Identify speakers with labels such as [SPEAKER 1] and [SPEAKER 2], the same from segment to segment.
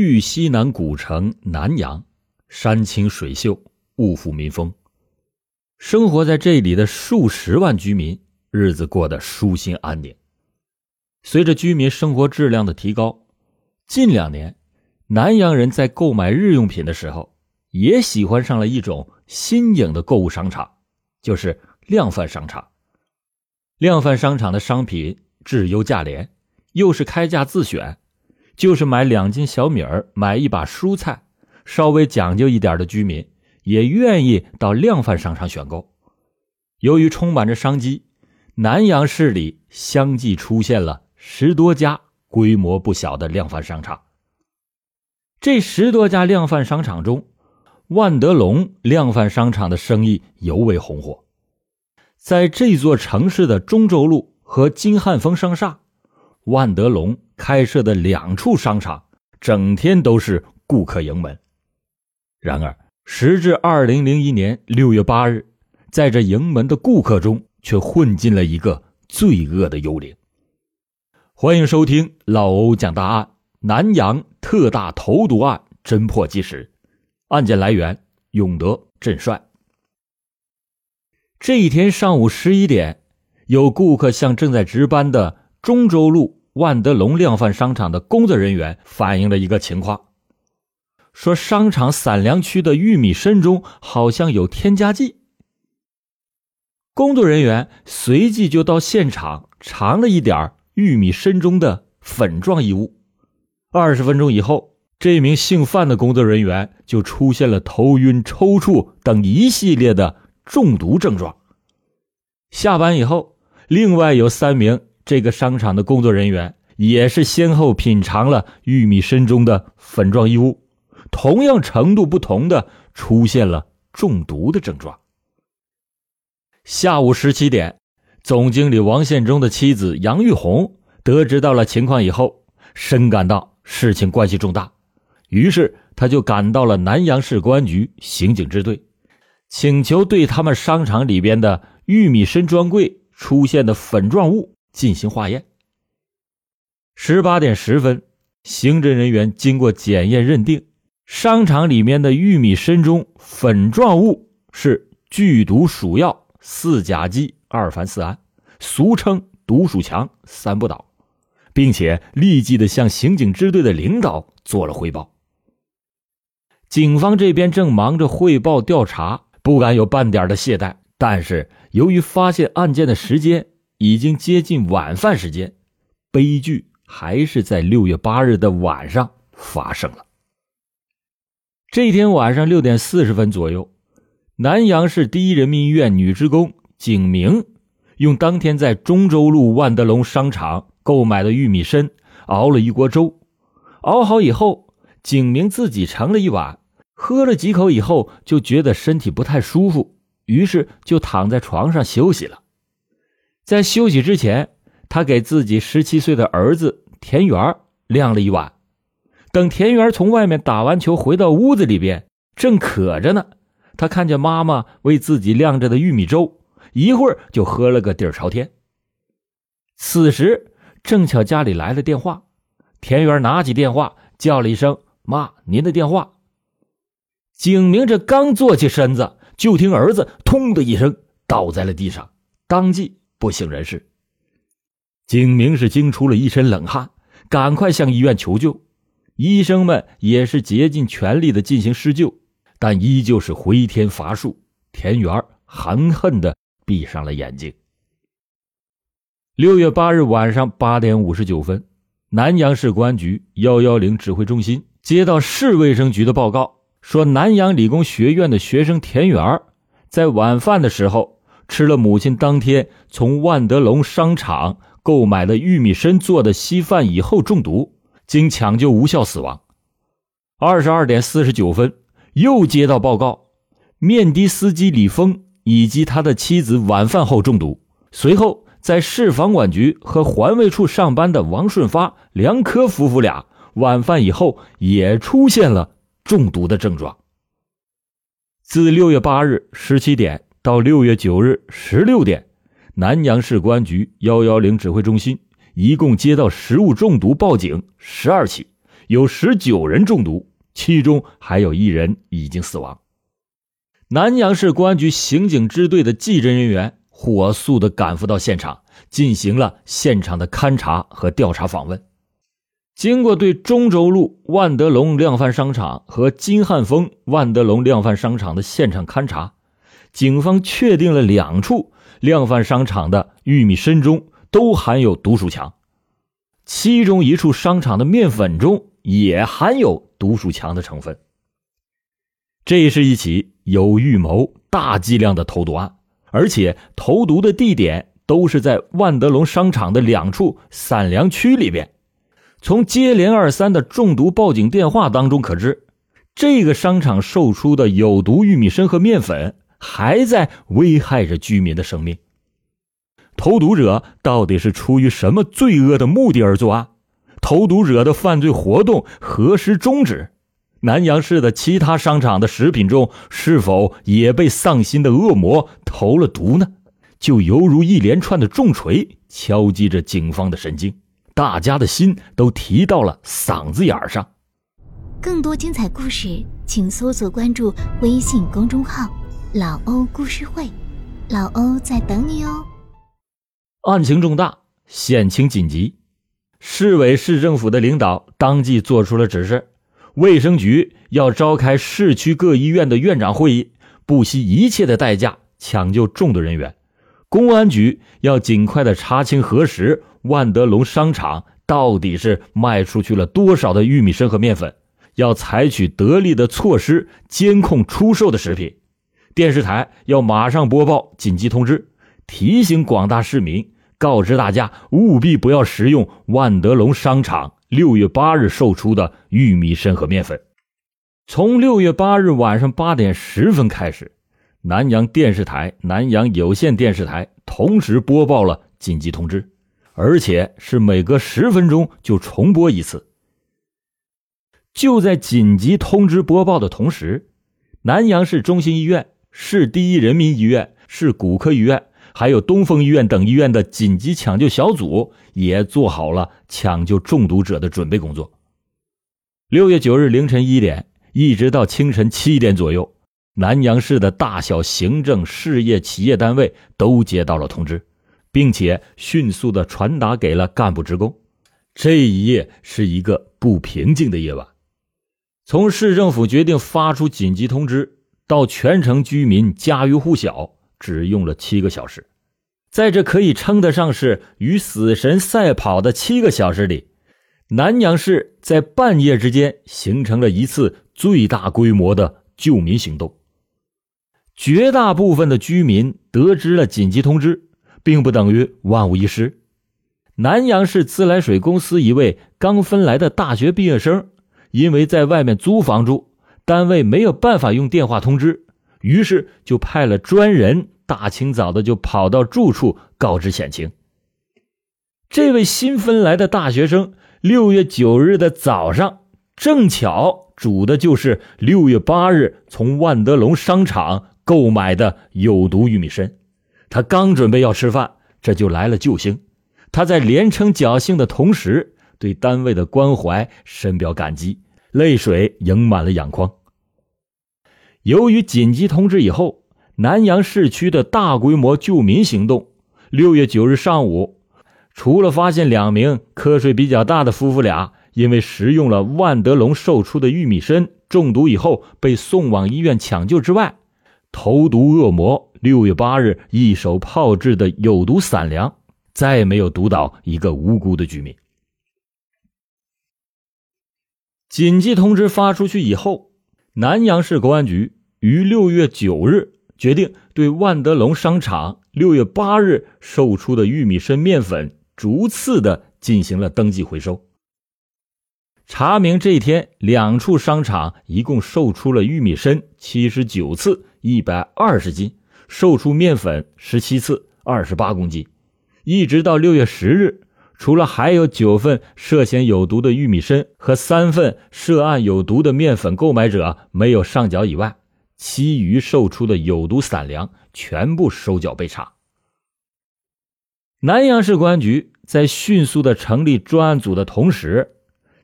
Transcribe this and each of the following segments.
[SPEAKER 1] 豫西南古城南阳，山清水秀，物阜民丰。生活在这里的数十万居民，日子过得舒心安宁。随着居民生活质量的提高，近两年，南阳人在购买日用品的时候，也喜欢上了一种新颖的购物商场，就是量贩商场。量贩商场的商品质优价廉，又是开价自选。就是买两斤小米儿，买一把蔬菜，稍微讲究一点的居民也愿意到量贩商场选购。由于充满着商机，南阳市里相继出现了十多家规模不小的量贩商场。这十多家量贩商场中，万德隆量贩商场的生意尤为红火。在这座城市的中州路和金汉峰商厦，万德隆。开设的两处商场，整天都是顾客盈门。然而，时至二零零一年六月八日，在这盈门的顾客中，却混进了一个罪恶的幽灵。欢迎收听老欧讲大案：南阳特大投毒案侦破纪实。案件来源：永德镇帅。这一天上午十一点，有顾客向正在值班的中州路。万德隆量贩商场的工作人员反映了一个情况，说商场散粮区的玉米参中好像有添加剂。工作人员随即就到现场尝了一点玉米参中的粉状异物。二十分钟以后，这名姓范的工作人员就出现了头晕、抽搐等一系列的中毒症状。下班以后，另外有三名。这个商场的工作人员也是先后品尝了玉米参中的粉状异物，同样程度不同的出现了中毒的症状。下午十七点，总经理王宪忠的妻子杨玉红得知到了情况以后，深感到事情关系重大，于是他就赶到了南阳市公安局刑警支队，请求对他们商场里边的玉米参专柜出现的粉状物。进行化验。十八点十分，刑侦人员经过检验认定，商场里面的玉米身中粉状物是剧毒鼠药四甲基二凡四胺，俗称毒鼠强三不倒，并且立即的向刑警支队的领导做了汇报。警方这边正忙着汇报调查，不敢有半点的懈怠。但是由于发现案件的时间。已经接近晚饭时间，悲剧还是在六月八日的晚上发生了。这天晚上六点四十分左右，南阳市第一人民医院女职工景明用当天在中州路万德隆商场购买的玉米参熬了一锅粥，熬好以后，景明自己盛了一碗，喝了几口以后就觉得身体不太舒服，于是就躺在床上休息了。在休息之前，他给自己十七岁的儿子田园晾了一碗。等田园从外面打完球回到屋子里边，正渴着呢。他看见妈妈为自己晾着的玉米粥，一会儿就喝了个底儿朝天。此时正巧家里来了电话，田园拿起电话叫了一声：“妈，您的电话。”景明这刚坐起身子，就听儿子“通”的一声倒在了地上，当即。不省人事，景明是惊出了一身冷汗，赶快向医院求救。医生们也是竭尽全力的进行施救，但依旧是回天乏术。田园含恨的闭上了眼睛。六月八日晚上八点五十九分，南阳市公安局幺幺零指挥中心接到市卫生局的报告，说南阳理工学院的学生田园在晚饭的时候。吃了母亲当天从万德隆商场购买的玉米参做的稀饭以后中毒，经抢救无效死亡。二十二点四十九分，又接到报告，面的司机李峰以及他的妻子晚饭后中毒。随后，在市房管局和环卫处上班的王顺发、梁科夫妇俩晚饭以后也出现了中毒的症状。自六月八日十七点。到六月九日十六点，南阳市公安局幺幺零指挥中心一共接到食物中毒报警十二起，有十九人中毒，其中还有一人已经死亡。南阳市公安局刑警支队的技侦人员火速的赶赴到现场，进行了现场的勘查和调查访问。经过对中轴路万德隆量贩商场和金汉丰万德隆量贩商场的现场勘查，警方确定了两处量贩商场的玉米参中都含有毒鼠强，其中一处商场的面粉中也含有毒鼠强的成分。这是一起有预谋、大剂量的投毒案，而且投毒的地点都是在万德隆商场的两处散粮区里边。从接连二三的中毒报警电话当中可知，这个商场售出的有毒玉米参和面粉还在危害着居民的生命。投毒者到底是出于什么罪恶的目的而作案？投毒者的犯罪活动何时终止？南阳市的其他商场的食品中是否也被丧心的恶魔投了毒呢？就犹如一连串的重锤敲击着警方的神经。大家的心都提到了嗓子眼儿上。
[SPEAKER 2] 更多精彩故事，请搜索关注微信公众号“老欧故事会”，老欧在等你哦。
[SPEAKER 1] 案情重大，险情紧急，市委市政府的领导当即做出了指示：卫生局要召开市区各医院的院长会议，不惜一切的代价抢救中毒人员；公安局要尽快的查清核实。万德隆商场到底是卖出去了多少的玉米参和面粉？要采取得力的措施监控出售的食品。电视台要马上播报紧急通知，提醒广大市民，告知大家务必不要食用万德隆商场六月八日售出的玉米参和面粉。从六月八日晚上八点十分开始，南阳电视台、南阳有线电视台同时播报了紧急通知。而且是每隔十分钟就重播一次。就在紧急通知播报的同时，南阳市中心医院、市第一人民医院、市骨科医院，还有东风医院等医院的紧急抢救小组也做好了抢救中毒者的准备工作。六月九日凌晨一点，一直到清晨七点左右，南阳市的大小行政、事业、企业单位都接到了通知。并且迅速的传达给了干部职工。这一夜是一个不平静的夜晚。从市政府决定发出紧急通知到全城居民家喻户晓，只用了七个小时。在这可以称得上是与死神赛跑的七个小时里，南阳市在半夜之间形成了一次最大规模的救民行动。绝大部分的居民得知了紧急通知。并不等于万无一失。南阳市自来水公司一位刚分来的大学毕业生，因为在外面租房住，单位没有办法用电话通知，于是就派了专人，大清早的就跑到住处告知险情。这位新分来的大学生，六月九日的早上，正巧煮的就是六月八日从万德隆商场购买的有毒玉米参。他刚准备要吃饭，这就来了救星。他在连称侥幸的同时，对单位的关怀深表感激，泪水盈满了眼眶。由于紧急通知以后，南阳市区的大规模救民行动，六月九日上午，除了发现两名瞌睡比较大的夫妇俩因为食用了万德隆售出的玉米参中毒以后被送往医院抢救之外，投毒恶魔。六月八日，一手炮制的有毒散粮，再也没有毒倒一个无辜的居民。紧急通知发出去以后，南阳市公安局于六月九日决定对万德隆商场六月八日售出的玉米参面粉逐次的进行了登记回收。查明这一天两处商场一共售出了玉米参七十九次，一百二十斤。售出面粉十七次，二十八公斤，一直到六月十日，除了还有九份涉嫌有毒的玉米参和三份涉案有毒的面粉购买者没有上缴以外，其余售出的有毒散粮全部收缴被查。南阳市公安局在迅速的成立专案组的同时，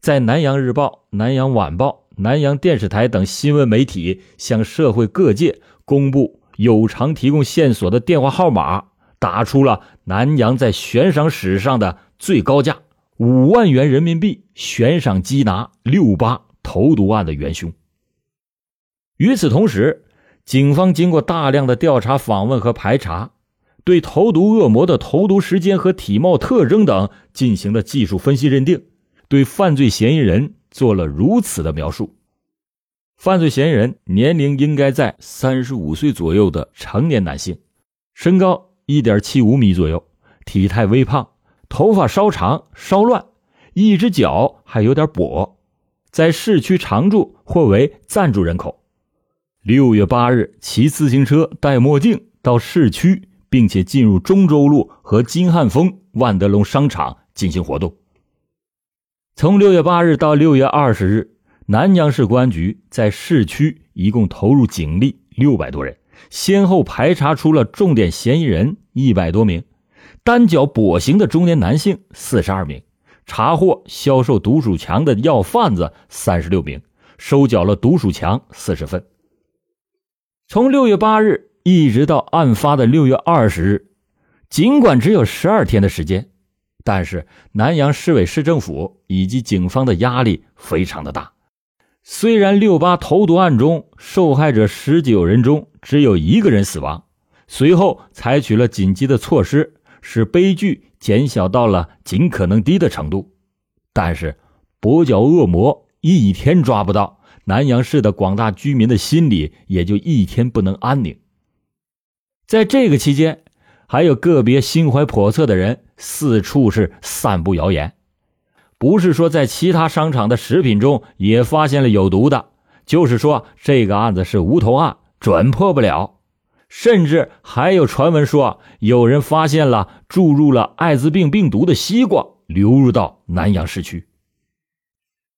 [SPEAKER 1] 在《南阳日报》《南阳晚报》。南阳电视台等新闻媒体向社会各界公布有偿提供线索的电话号码，打出了南阳在悬赏史上的最高价五万元人民币，悬赏缉拿六八投毒案的元凶。与此同时，警方经过大量的调查、访问和排查，对投毒恶魔的投毒时间和体貌特征等进行了技术分析认定，对犯罪嫌疑人。做了如此的描述：犯罪嫌疑人年龄应该在三十五岁左右的成年男性，身高一点七五米左右，体态微胖，头发稍长稍乱，一只脚还有点跛，在市区常住或为暂住人口。六月八日骑自行车戴墨镜到市区，并且进入中州路和金汉丰万德隆商场进行活动。从六月八日到六月二十日，南阳市公安局在市区一共投入警力六百多人，先后排查出了重点嫌疑人一百多名，单脚跛行的中年男性四十二名，查获销售毒鼠强的药贩子三十六名，收缴了毒鼠强四十份。从六月八日一直到案发的六月二十日，尽管只有十二天的时间。但是南阳市委市政府以及警方的压力非常的大。虽然六八投毒案中受害者十九人中只有一个人死亡，随后采取了紧急的措施，使悲剧减小到了尽可能低的程度，但是跛脚恶魔一天抓不到，南阳市的广大居民的心里也就一天不能安宁。在这个期间。还有个别心怀叵测的人四处是散布谣言，不是说在其他商场的食品中也发现了有毒的，就是说这个案子是无头案，准破不了。甚至还有传闻说有人发现了注入了艾滋病病毒的西瓜流入到南阳市区。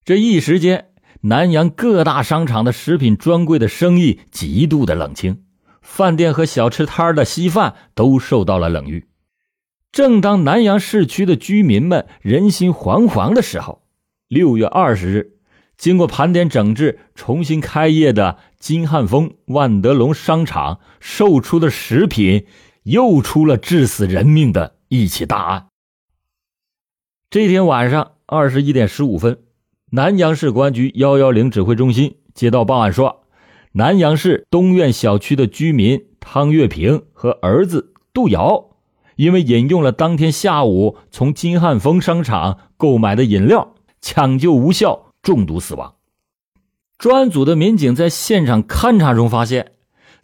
[SPEAKER 1] 这一时间，南阳各大商场的食品专柜的生意极度的冷清。饭店和小吃摊的稀饭都受到了冷遇。正当南阳市区的居民们人心惶惶的时候，六月二十日，经过盘点整治、重新开业的金汉丰万德隆商场售出的食品，又出了致死人命的一起大案。这天晚上二十一点十五分，南阳市公安局幺幺零指挥中心接到报案说。南阳市东苑小区的居民汤月平和儿子杜瑶，因为饮用了当天下午从金汉丰商场购买的饮料，抢救无效中毒死亡。专案组的民警在现场勘查中发现，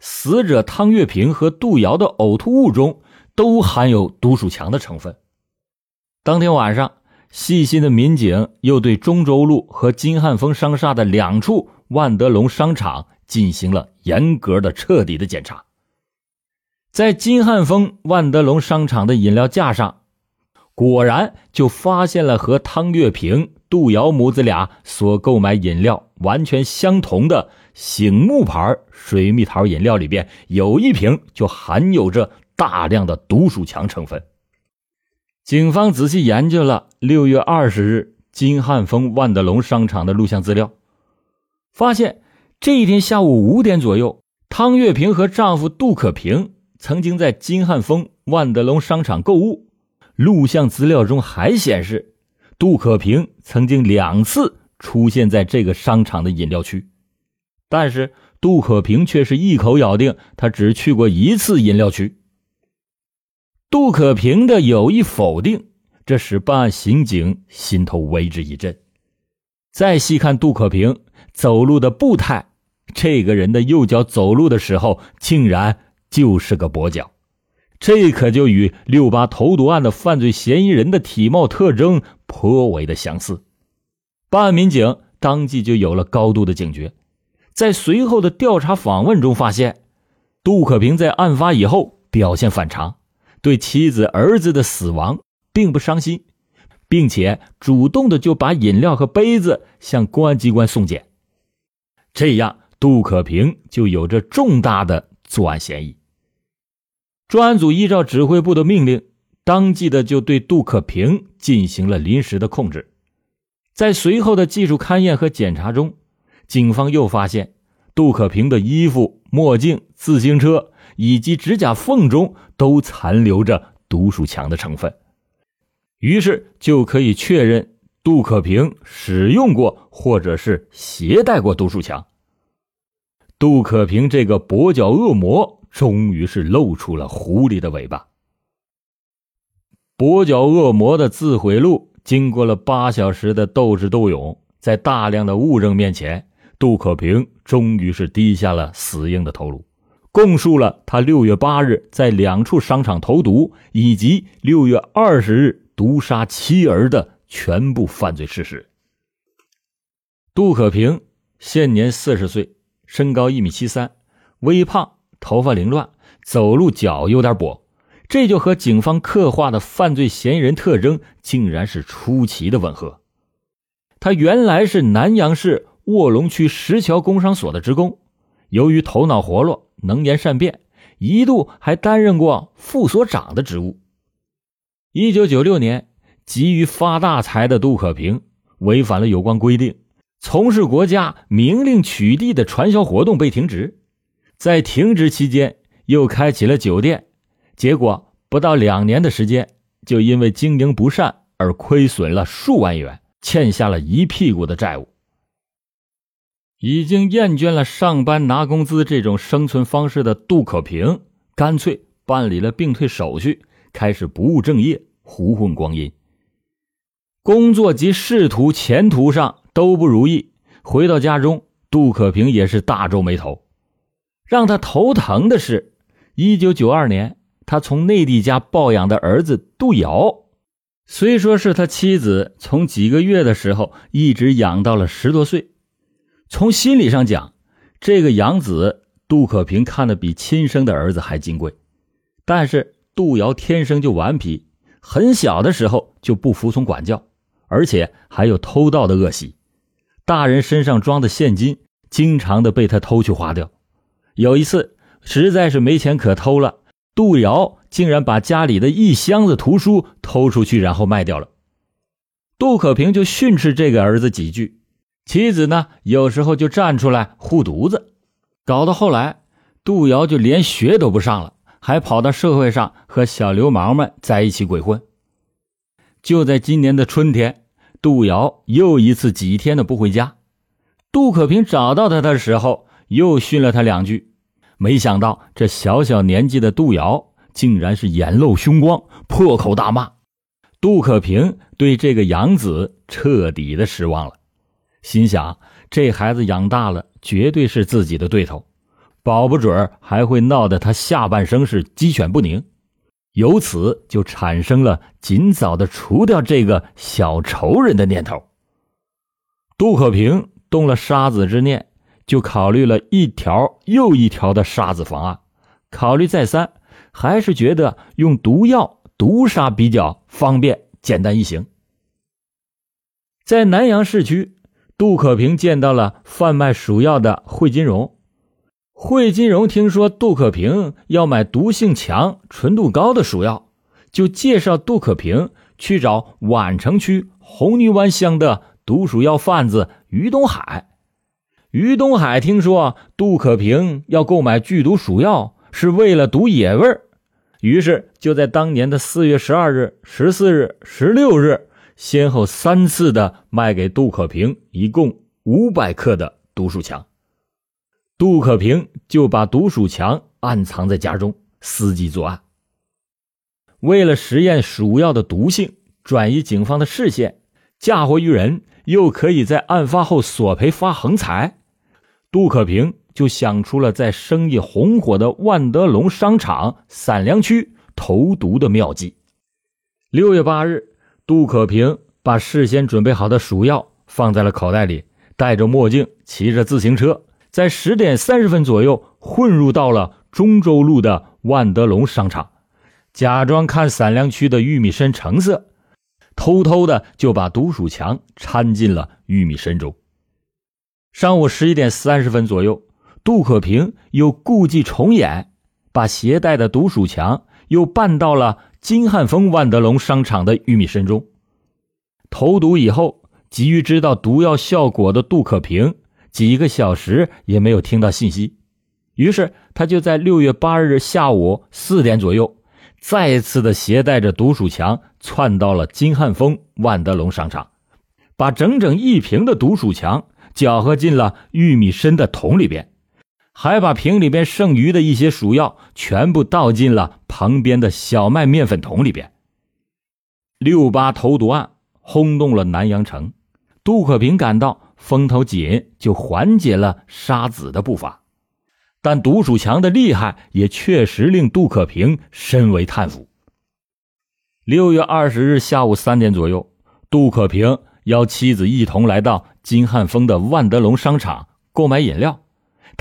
[SPEAKER 1] 死者汤月平和杜瑶的呕吐物中都含有毒鼠强的成分。当天晚上，细心的民警又对中州路和金汉丰商厦的两处万德隆商场。进行了严格的、彻底的检查，在金汉丰万德隆商场的饮料架上，果然就发现了和汤月平、杜瑶母子俩所购买饮料完全相同的醒目牌水蜜桃饮料，里边有一瓶就含有着大量的毒鼠强成分。警方仔细研究了六月二十日金汉丰万德隆商场的录像资料，发现。这一天下午五点左右，汤月平和丈夫杜可平曾经在金汉丰万德隆商场购物。录像资料中还显示，杜可平曾经两次出现在这个商场的饮料区，但是杜可平却是一口咬定他只去过一次饮料区。杜可平的有意否定，这使办案刑警心头为之一震。再细看杜可平走路的步态。这个人的右脚走路的时候，竟然就是个跛脚，这可就与六八投毒案的犯罪嫌疑人的体貌特征颇为的相似。办案民警当即就有了高度的警觉，在随后的调查访问中发现，杜可平在案发以后表现反常，对妻子儿子的死亡并不伤心，并且主动的就把饮料和杯子向公安机关送检，这样。杜可平就有着重大的作案嫌疑。专案组依照指挥部的命令，当即的就对杜可平进行了临时的控制。在随后的技术勘验和检查中，警方又发现杜可平的衣服、墨镜、自行车以及指甲缝中都残留着毒鼠强的成分，于是就可以确认杜可平使用过或者是携带过毒鼠强。杜可平这个跛脚恶魔终于是露出了狐狸的尾巴。跛脚恶魔的自毁录。经过了八小时的斗智斗勇，在大量的物证面前，杜可平终于是低下了死硬的头颅，供述了他六月八日在两处商场投毒，以及六月二十日毒杀妻儿的全部犯罪事实。杜可平现年四十岁，身高一米七三，微胖，头发凌乱，走路脚有点跛。这就和警方刻画的犯罪嫌疑人特征竟然是出奇的吻合。他原来是南阳市卧龙区石桥工商所的职工，由于头脑活络、能言善辩，一度还担任过副所长的职务。一九九六年，急于发大财的杜可平违反了有关规定，从事国家明令取缔的传销活动被停职。在停职期间，又开起了酒店。结果不到两年的时间，就因为经营不善而亏损了数万元，欠下了一屁股的债务。已经厌倦了上班拿工资这种生存方式的杜可平，干脆办理了病退手续，开始不务正业，胡混光阴。工作及仕途、前途上都不如意。回到家中，杜可平也是大皱眉头。让他头疼的是，一九九二年。他从内地家抱养的儿子杜瑶，虽说是他妻子从几个月的时候一直养到了十多岁，从心理上讲，这个养子杜可平看得比亲生的儿子还金贵。但是杜瑶天生就顽皮，很小的时候就不服从管教，而且还有偷盗的恶习，大人身上装的现金经常的被他偷去花掉。有一次实在是没钱可偷了。杜瑶竟然把家里的一箱子图书偷出去，然后卖掉了。杜可平就训斥这个儿子几句，妻子呢有时候就站出来护犊子，搞到后来，杜瑶就连学都不上了，还跑到社会上和小流氓们在一起鬼混。就在今年的春天，杜瑶又一次几天的不回家，杜可平找到他的时候，又训了他两句。没想到这小小年纪的杜瑶竟然是眼露凶光，破口大骂。杜可平对这个养子彻底的失望了，心想这孩子养大了绝对是自己的对头，保不准还会闹得他下半生是鸡犬不宁。由此就产生了尽早的除掉这个小仇人的念头。杜可平动了杀子之念。就考虑了一条又一条的杀子方案，考虑再三，还是觉得用毒药毒杀比较方便、简单易行。在南阳市区，杜可平见到了贩卖鼠药的惠金荣。惠金荣听说杜可平要买毒性强、纯度高的鼠药，就介绍杜可平去找宛城区红泥湾乡的毒鼠药贩子于东海。于东海听说杜可平要购买剧毒鼠药是为了毒野味于是就在当年的四月十二日、十四日、十六日，先后三次的卖给杜可平一共五百克的毒鼠强。杜可平就把毒鼠强暗藏在家中，伺机作案。为了实验鼠药的毒性，转移警方的视线，嫁祸于人，又可以在案发后索赔发横财。杜可平就想出了在生意红火的万德隆商场散粮区投毒的妙计。六月八日，杜可平把事先准备好的鼠药放在了口袋里，戴着墨镜，骑着自行车，在十点三十分左右混入到了中州路的万德隆商场，假装看散粮区的玉米参成色，偷偷的就把毒鼠强掺进了玉米参中。上午十一点三十分左右，杜可平又故伎重演，把携带的毒鼠强又拌到了金汉丰万德隆商场的玉米参中。投毒以后，急于知道毒药效果的杜可平，几个小时也没有听到信息。于是，他就在六月八日下午四点左右，再次的携带着毒鼠强窜到了金汉丰万德隆商场，把整整一瓶的毒鼠强搅和进了玉米参的桶里边，还把瓶里边剩余的一些鼠药全部倒进了旁边的小麦面粉桶里边。六八投毒案轰动了南阳城，杜可平感到风头紧，就缓解了杀子的步伐。但毒鼠强的厉害也确实令杜可平深为叹服。六月二十日下午三点左右，杜可平邀妻子一同来到金汉丰的万德隆商场购买饮料，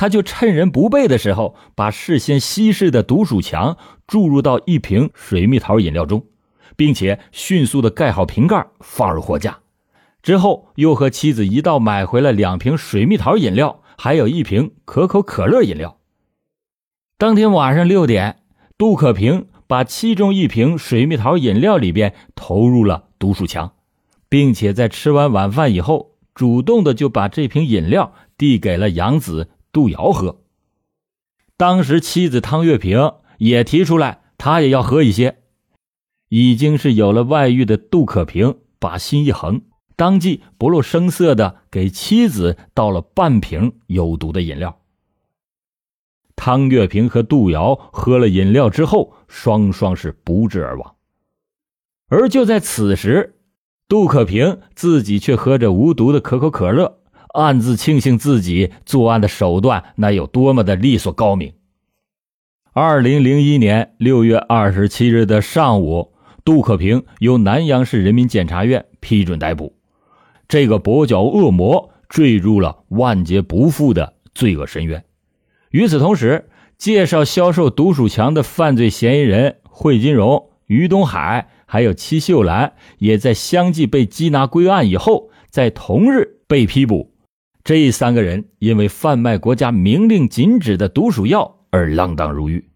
[SPEAKER 1] 他就趁人不备的时候，把事先稀释的毒鼠强注入到一瓶水蜜桃饮料中，并且迅速的盖好瓶盖放入货架，之后又和妻子一道买回了两瓶水蜜桃饮料。还有一瓶可口可乐饮料。当天晚上六点，杜可平把其中一瓶水蜜桃饮料里边投入了毒鼠强，并且在吃完晚饭以后，主动的就把这瓶饮料递给了杨子杜瑶喝。当时妻子汤月平也提出来，他也要喝一些。已经是有了外遇的杜可平把心一横。当即不露声色的给妻子倒了半瓶有毒的饮料。汤月平和杜瑶喝了饮料之后，双双是不治而亡。而就在此时，杜可平自己却喝着无毒的可口可乐，暗自庆幸自己作案的手段那有多么的利索高明。二零零一年六月二十七日的上午，杜可平由南阳市人民检察院批准逮捕。这个跛脚恶魔坠入了万劫不复的罪恶深渊。与此同时，介绍销售毒鼠强的犯罪嫌疑人惠金荣、于东海，还有戚秀兰，也在相继被缉拿归案以后，在同日被批捕。这三个人因为贩卖国家明令禁止的毒鼠药而锒铛入狱。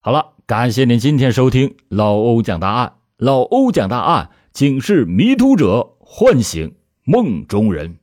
[SPEAKER 1] 好了，感谢您今天收听老欧讲大案。老欧讲大案，警示迷途者，唤醒。梦中人。